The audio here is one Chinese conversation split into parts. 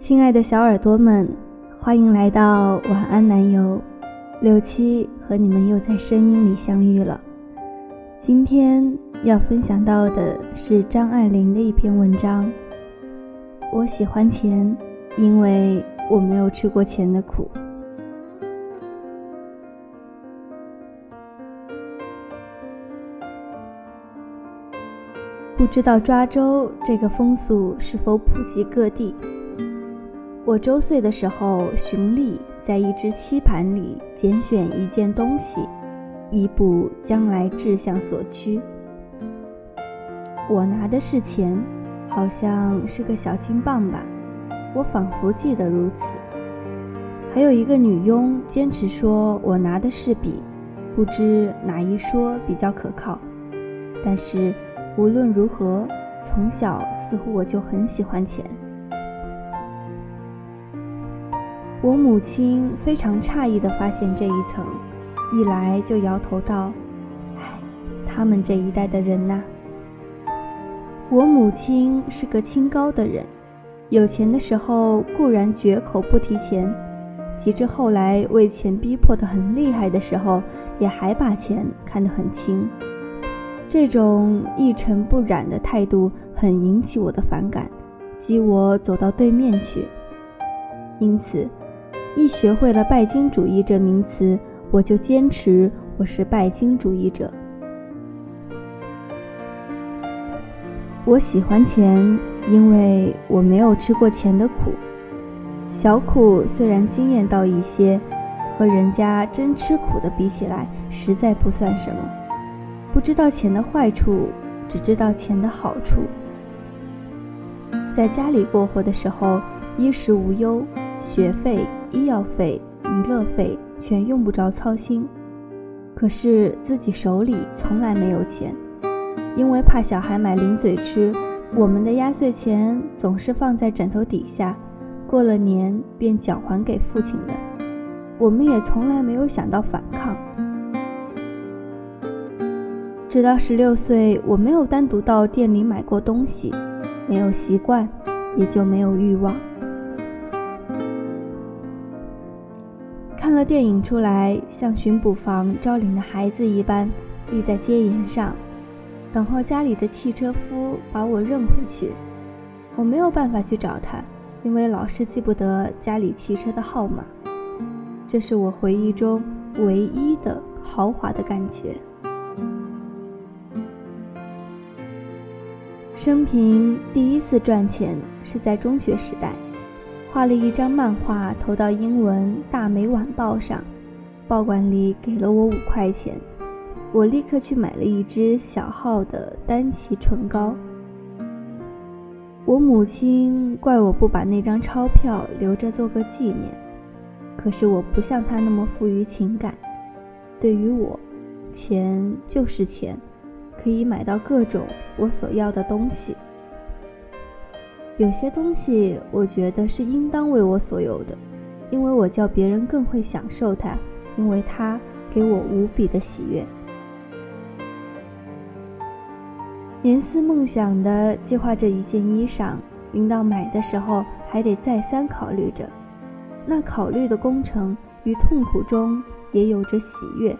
亲爱的小耳朵们，欢迎来到晚安南游。六七和你们又在声音里相遇了。今天要分享到的是张爱玲的一篇文章。我喜欢钱，因为我没有吃过钱的苦。不知道抓周这个风俗是否普及各地？我周岁的时候，循例在一只漆盘里拣选一件东西，以补将来志向所趋。我拿的是钱，好像是个小金棒吧，我仿佛记得如此。还有一个女佣坚持说我拿的是笔，不知哪一说比较可靠。但是无论如何，从小似乎我就很喜欢钱。我母亲非常诧异地发现这一层，一来就摇头道：“唉，他们这一代的人呐。”我母亲是个清高的人，有钱的时候固然绝口不提钱，及至后来为钱逼迫得很厉害的时候，也还把钱看得很轻。这种一尘不染的态度很引起我的反感，激我走到对面去。因此。一学会了拜金主义这名词，我就坚持我是拜金主义者。我喜欢钱，因为我没有吃过钱的苦。小苦虽然惊艳到一些，和人家真吃苦的比起来，实在不算什么。不知道钱的坏处，只知道钱的好处。在家里过活的时候，衣食无忧，学费。医药费、娱乐费全用不着操心，可是自己手里从来没有钱，因为怕小孩买零嘴吃，我们的压岁钱总是放在枕头底下，过了年便缴还给父亲的。我们也从来没有想到反抗。直到十六岁，我没有单独到店里买过东西，没有习惯，也就没有欲望。看了电影出来，像巡捕房招领的孩子一般，立在街沿上，等候家里的汽车夫把我认回去。我没有办法去找他，因为老是记不得家里汽车的号码。这是我回忆中唯一的豪华的感觉。生平第一次赚钱是在中学时代。画了一张漫画投到英文《大美晚报》上，报馆里给了我五块钱，我立刻去买了一支小号的丹奇唇膏。我母亲怪我不把那张钞票留着做个纪念，可是我不像她那么富于情感，对于我，钱就是钱，可以买到各种我所要的东西。有些东西我觉得是应当为我所有的，因为我叫别人更会享受它，因为它给我无比的喜悦。年思梦想的计划着一件衣裳，临到买的时候还得再三考虑着，那考虑的工程与痛苦中也有着喜悦。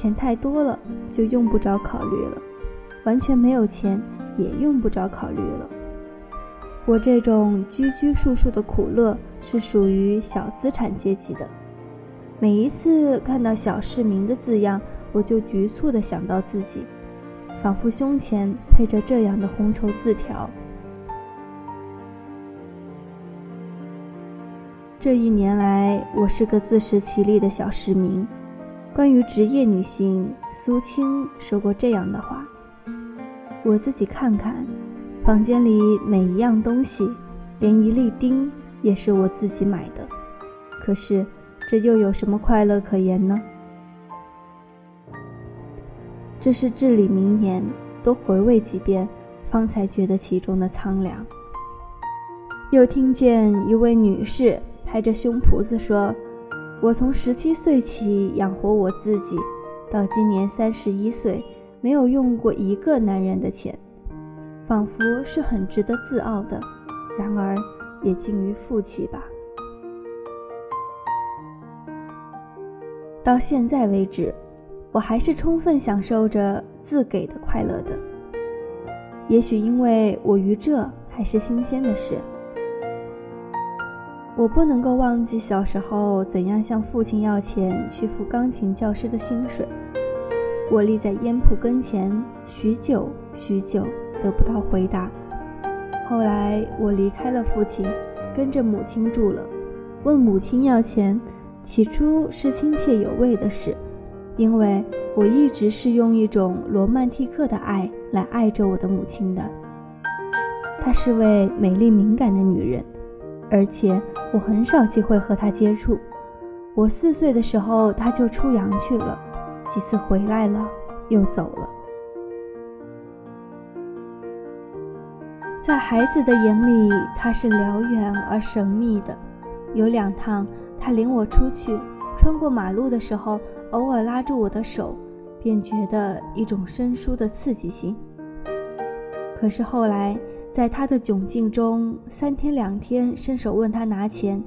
钱太多了就用不着考虑了，完全没有钱也用不着考虑了。我这种拘拘束束的苦乐是属于小资产阶级的。每一次看到“小市民”的字样，我就局促地想到自己，仿佛胸前配着这样的红绸字条。这一年来，我是个自食其力的小市民。关于职业女性，苏青说过这样的话：“我自己看看。”房间里每一样东西，连一粒钉也是我自己买的。可是，这又有什么快乐可言呢？这是至理名言，多回味几遍，方才觉得其中的苍凉。又听见一位女士拍着胸脯子说：“我从十七岁起养活我自己，到今年三十一岁，没有用过一个男人的钱，仿佛是很值得自傲的，然而也近于负气吧。到现在为止，我还是充分享受着自给的快乐的。也许因为我于这还是新鲜的事，我不能够忘记小时候怎样向父亲要钱去付钢琴教师的薪水。我立在烟铺跟前许久许久得不到回答。后来我离开了父亲，跟着母亲住了，问母亲要钱。起初是亲切有味的事，因为我一直是用一种罗曼蒂克的爱来爱着我的母亲的。她是位美丽敏感的女人，而且我很少机会和他接触。我四岁的时候，他就出洋去了，几次回来了又走了。在孩子的眼里，他是辽远而神秘的。有两趟。他领我出去，穿过马路的时候，偶尔拉住我的手，便觉得一种生疏的刺激性。可是后来，在他的窘境中，三天两天伸手问他拿钱，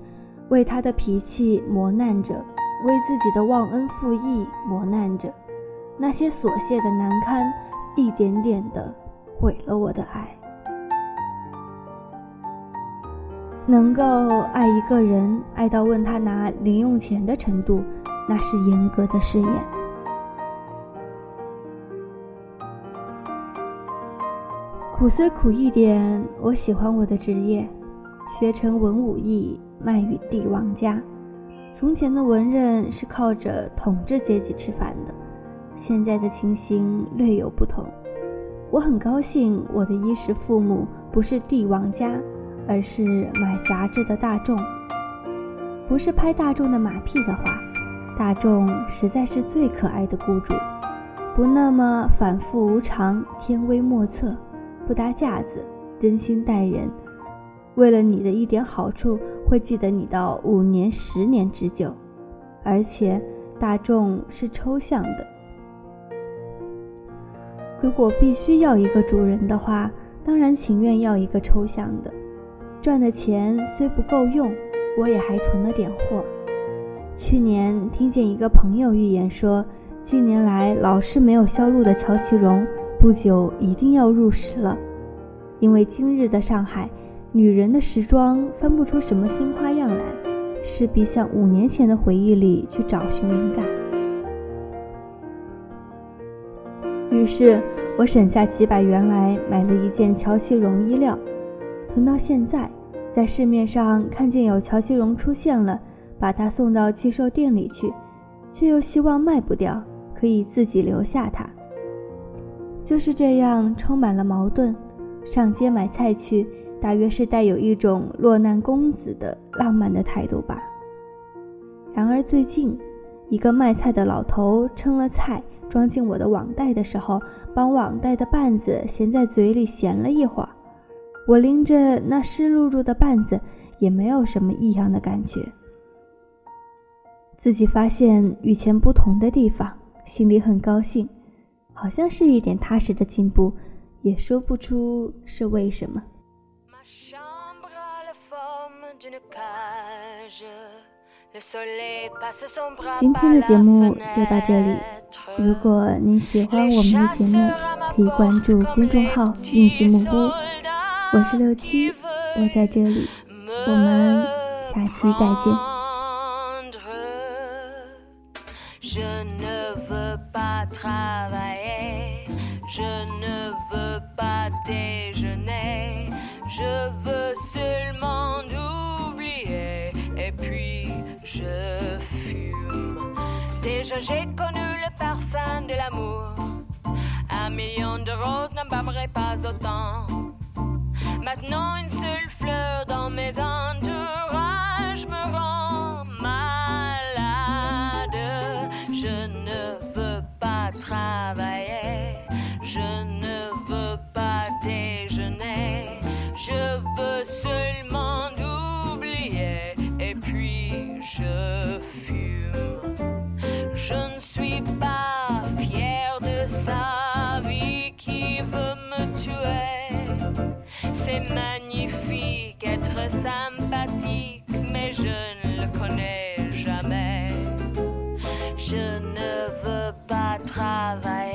为他的脾气磨难着，为自己的忘恩负义磨难着，那些琐屑的难堪，一点点的毁了我的爱。能够爱一个人，爱到问他拿零用钱的程度，那是严格的试验。苦虽苦一点，我喜欢我的职业，学成文武艺，卖与帝王家。从前的文人是靠着统治阶级吃饭的，现在的情形略有不同。我很高兴，我的衣食父母不是帝王家。而是买杂志的大众，不是拍大众的马屁的话，大众实在是最可爱的雇主，不那么反复无常、天威莫测，不搭架子，真心待人，为了你的一点好处，会记得你到五年、十年之久。而且大众是抽象的，如果必须要一个主人的话，当然情愿要一个抽象的。赚的钱虽不够用，我也还囤了点货。去年听见一个朋友预言说，近年来老是没有销路的乔其绒，不久一定要入时了。因为今日的上海，女人的时装翻不出什么新花样来，势必向五年前的回忆里去找寻灵感。于是我省下几百元来买了一件乔其绒衣料。囤到现在，在市面上看见有乔其绒出现了，把它送到寄售店里去，却又希望卖不掉，可以自己留下它。就是这样，充满了矛盾。上街买菜去，大约是带有一种落难公子的浪漫的态度吧。然而最近，一个卖菜的老头称了菜，装进我的网袋的时候，把网袋的绊子衔在嘴里衔了一会儿。我拎着那湿漉漉的绊子，也没有什么异样的感觉。自己发现与前不同的地方，心里很高兴，好像是一点踏实的进步，也说不出是为什么。今天的节目就到这里。如果您喜欢我们的节目，可以关注公众号“印记木屋”。我是六七，我在这里，我们下期再见。Je ne veux pas travailler, je ne veux pas déjeuner, je veux seulement oublier et puis je fume. Déjà j'ai connu le parfum de l'amour, un million de roses n'embâmerait pas autant. Maintenant une seule ne veux pas travailler.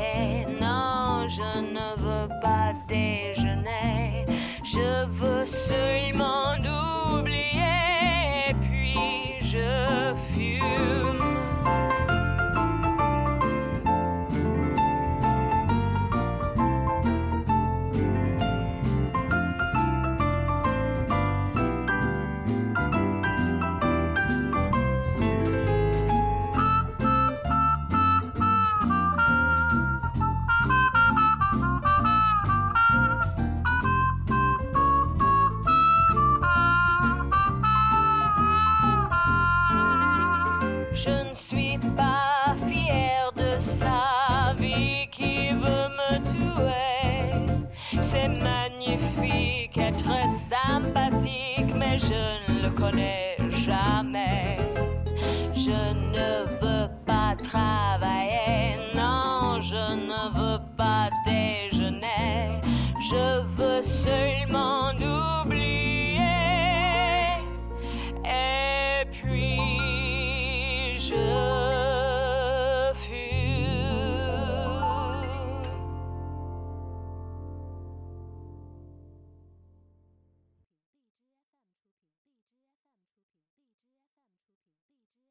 suis pas fière de sa vie qui veut me tuer. C'est magnifique et très sympathique, mais je ne le connais jamais. Je ne veux pas travailler, non, je ne veux pas déjeuner. Je veux seulement nous